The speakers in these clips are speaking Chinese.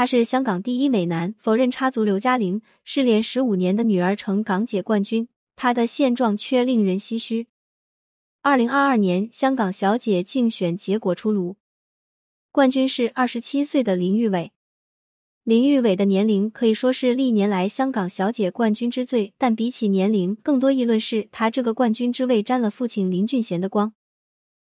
他是香港第一美男，否认插足刘嘉玲，失联十五年的女儿成港姐冠军，他的现状却令人唏嘘。二零二二年香港小姐竞选结果出炉，冠军是二十七岁的林玉伟。林玉伟的年龄可以说是历年来香港小姐冠军之最，但比起年龄，更多议论是他这个冠军之位沾了父亲林俊贤的光。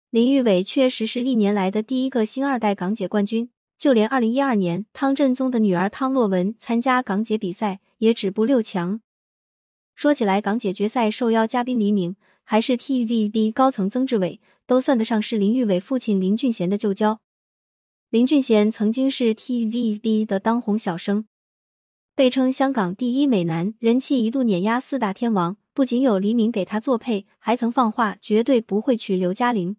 林玉伟确实是历年来的第一个新二代港姐冠军，就连二零一二年汤振宗的女儿汤洛雯参加港姐比赛也止步六强。说起来，港姐决赛受邀嘉宾黎明。还是 TVB 高层曾志伟都算得上是林玉伟父亲林俊贤的旧交。林俊贤曾经是 TVB 的当红小生，被称香港第一美男，人气一度碾压四大天王。不仅有黎明给他作配，还曾放话绝对不会娶刘嘉玲。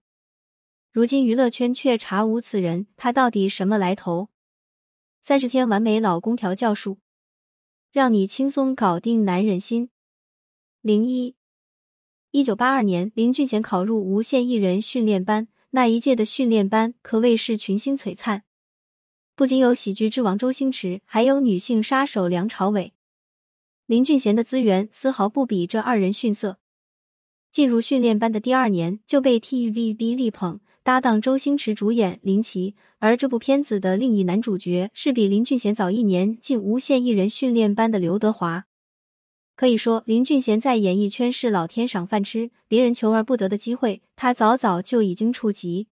如今娱乐圈却查无此人，他到底什么来头？三十天完美老公调教术，让你轻松搞定男人心。零一。一九八二年，林俊贤考入无线艺人训练班，那一届的训练班可谓是群星璀璨，不仅有喜剧之王周星驰，还有女性杀手梁朝伟。林俊贤的资源丝毫不比这二人逊色。进入训练班的第二年，就被 TVB 力捧，搭档周星驰主演林奇。而这部片子的另一男主角是比林俊贤早一年进无线艺人训练班的刘德华。可以说，林俊贤在演艺圈是老天赏饭吃，别人求而不得的机会，他早早就已经触及。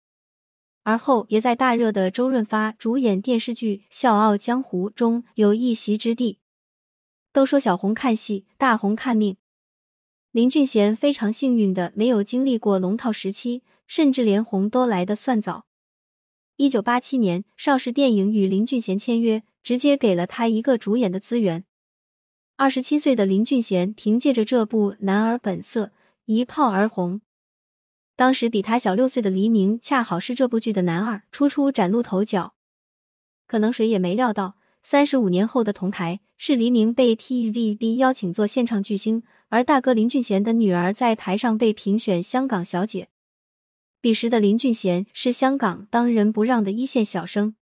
而后也在大热的周润发主演电视剧《笑傲江湖》中有一席之地。都说小红看戏，大红看命。林俊贤非常幸运的没有经历过龙套时期，甚至连红都来得算早。一九八七年，邵氏电影与林俊贤签约，直接给了他一个主演的资源。二十七岁的林俊贤凭借着这部《男儿本色》一炮而红。当时比他小六岁的黎明恰好是这部剧的男二，初出崭露头角。可能谁也没料到，三十五年后的同台是黎明被 TVB 邀请做现场巨星，而大哥林俊贤的女儿在台上被评选香港小姐。彼时的林俊贤是香港当仁不让的一线小生。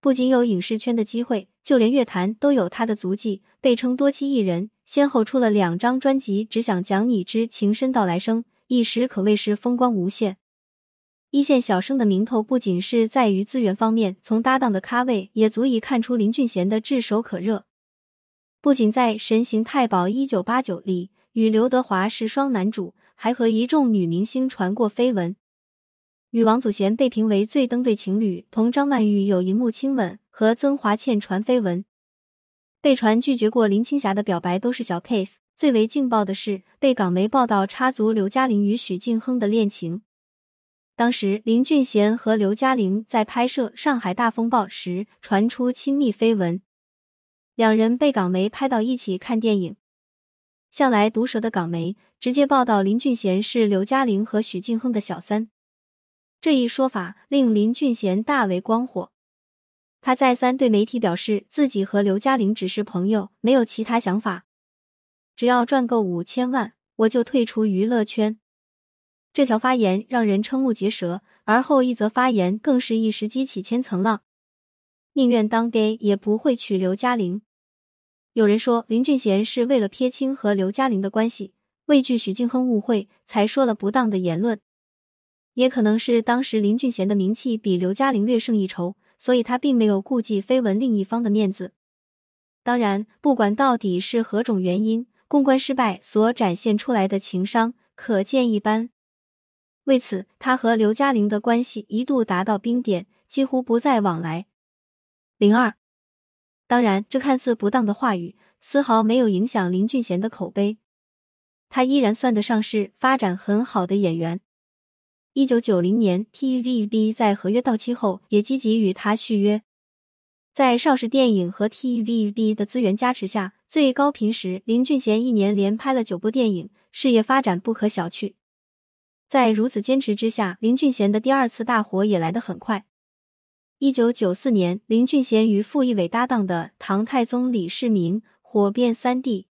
不仅有影视圈的机会，就连乐坛都有他的足迹，被称多栖艺人，先后出了两张专辑，《只想讲你之情深到来生》，一时可谓是风光无限。一线小生的名头不仅是在于资源方面，从搭档的咖位也足以看出林俊贤的炙手可热。不仅在《神行太保一九八九》里与刘德华是双男主，还和一众女明星传过绯闻。与王祖贤被评为最登对情侣，同张曼玉有荧幕亲吻，和曾华倩传绯闻，被传拒绝过林青霞的表白都是小 case。最为劲爆的是被港媒报道插足刘嘉玲与许晋亨的恋情。当时林俊贤和刘嘉玲在拍摄《上海大风暴》时传出亲密绯闻，两人被港媒拍到一起看电影。向来毒舌的港媒直接报道林俊贤是刘嘉玲和许晋亨的小三。这一说法令林俊贤大为光火，他再三对媒体表示自己和刘嘉玲只是朋友，没有其他想法。只要赚够五千万，我就退出娱乐圈。这条发言让人瞠目结舌，而后一则发言更是一时激起千层浪：宁愿当 gay 也不会娶刘嘉玲。有人说林俊贤是为了撇清和刘嘉玲的关系，畏惧许晋亨误会，才说了不当的言论。也可能是当时林俊贤的名气比刘嘉玲略胜一筹，所以他并没有顾忌绯闻另一方的面子。当然，不管到底是何种原因，公关失败所展现出来的情商可见一斑。为此，他和刘嘉玲的关系一度达到冰点，几乎不再往来。零二，当然，这看似不当的话语丝毫没有影响林俊贤的口碑，他依然算得上是发展很好的演员。一九九零年，TVB 在合约到期后也积极与他续约。在邵氏电影和 TVB 的资源加持下，最高频时，林俊贤一年连拍了九部电影，事业发展不可小觑。在如此坚持之下，林俊贤的第二次大火也来得很快。一九九四年，林俊贤与傅艺伟搭档的《唐太宗李世民》火遍三地。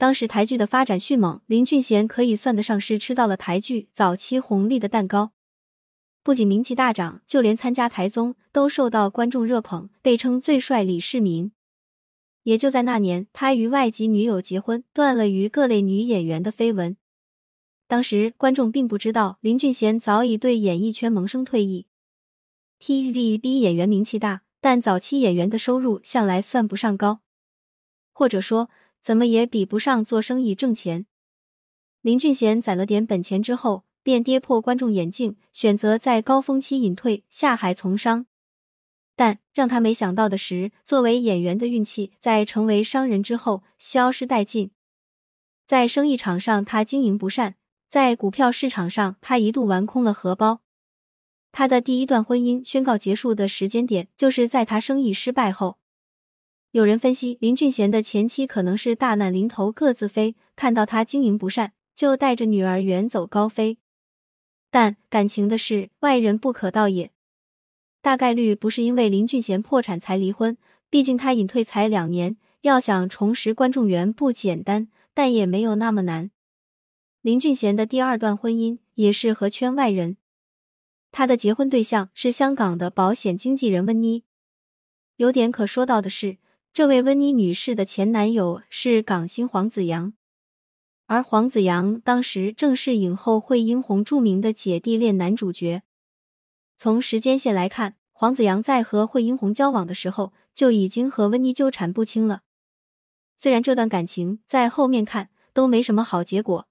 当时台剧的发展迅猛，林俊贤可以算得上是吃到了台剧早期红利的蛋糕。不仅名气大涨，就连参加台综都受到观众热捧，被称最帅李世民。也就在那年，他与外籍女友结婚，断了与各类女演员的绯闻。当时观众并不知道林俊贤早已对演艺圈萌生退役。TVB 演员名气大，但早期演员的收入向来算不上高，或者说怎么也比不上做生意挣钱。林俊贤攒了点本钱之后，便跌破观众眼镜，选择在高峰期隐退下海从商。但让他没想到的是，作为演员的运气在成为商人之后消失殆尽。在生意场上，他经营不善。在股票市场上，他一度玩空了荷包。他的第一段婚姻宣告结束的时间点，就是在他生意失败后。有人分析，林俊贤的前妻可能是大难临头各自飞，看到他经营不善，就带着女儿远走高飞。但感情的事，外人不可道也。大概率不是因为林俊贤破产才离婚，毕竟他隐退才两年，要想重拾观众缘不简单，但也没有那么难。林俊贤的第二段婚姻也是和圈外人，他的结婚对象是香港的保险经纪人温妮。有点可说到的是，这位温妮女士的前男友是港星黄子扬，而黄子扬当时正是影后惠英红著名的姐弟恋男主角。从时间线来看，黄子扬在和惠英红交往的时候就已经和温妮纠缠不清了。虽然这段感情在后面看都没什么好结果。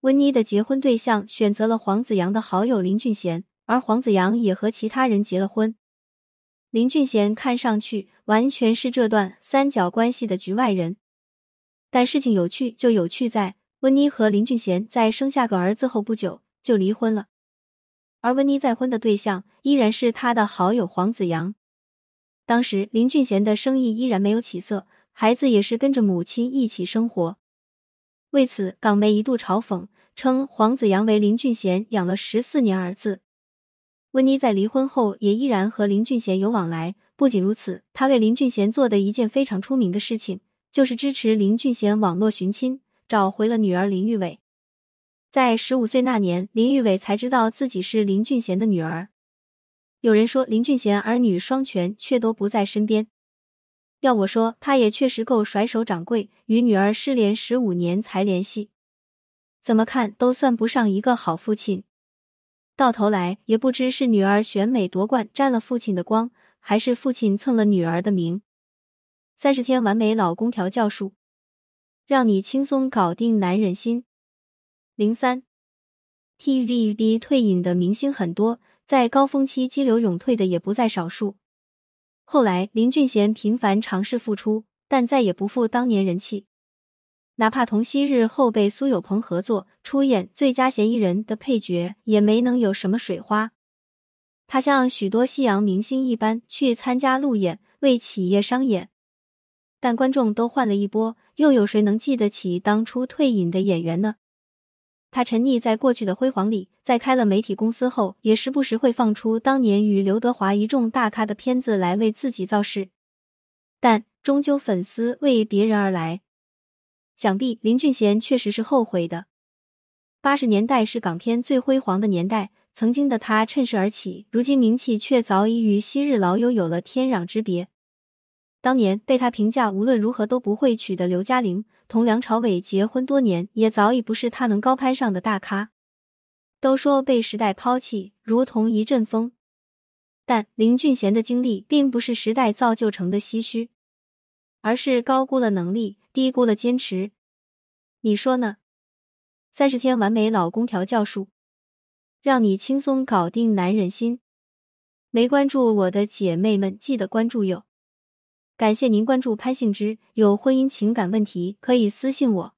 温妮的结婚对象选择了黄子扬的好友林俊贤，而黄子扬也和其他人结了婚。林俊贤看上去完全是这段三角关系的局外人，但事情有趣就有趣在温妮和林俊贤在生下个儿子后不久就离婚了，而温妮再婚的对象依然是他的好友黄子扬。当时林俊贤的生意依然没有起色，孩子也是跟着母亲一起生活。为此，港媒一度嘲讽称黄子扬为林俊贤养了十四年儿子。温妮在离婚后也依然和林俊贤有往来。不仅如此，她为林俊贤做的一件非常出名的事情，就是支持林俊贤网络寻亲，找回了女儿林玉伟。在十五岁那年，林玉伟才知道自己是林俊贤的女儿。有人说林俊贤儿女双全，却都不在身边。要我说，他也确实够甩手掌柜，与女儿失联十五年才联系，怎么看都算不上一个好父亲。到头来也不知是女儿选美夺冠沾了父亲的光，还是父亲蹭了女儿的名。三十天完美老公调教术，让你轻松搞定男人心。零三，TVB 退隐的明星很多，在高峰期激流勇退的也不在少数。后来，林俊贤频繁尝试复出，但再也不复当年人气。哪怕同昔日后辈苏有朋合作出演《最佳嫌疑人》的配角，也没能有什么水花。他像许多西洋明星一般去参加路演，为企业商演，但观众都换了一波，又有谁能记得起当初退隐的演员呢？他沉溺在过去的辉煌里，在开了媒体公司后，也时不时会放出当年与刘德华一众大咖的片子来为自己造势，但终究粉丝为别人而来。想必林俊贤确实是后悔的。八十年代是港片最辉煌的年代，曾经的他趁势而起，如今名气却早已与昔日老友有了天壤之别。当年被他评价无论如何都不会娶的刘嘉玲。同梁朝伟结婚多年，也早已不是他能高攀上的大咖。都说被时代抛弃，如同一阵风。但林俊贤的经历并不是时代造就成的唏嘘，而是高估了能力，低估了坚持。你说呢？三十天完美老公调教术，让你轻松搞定男人心。没关注我的姐妹们，记得关注哟。感谢您关注潘幸之，有婚姻情感问题可以私信我。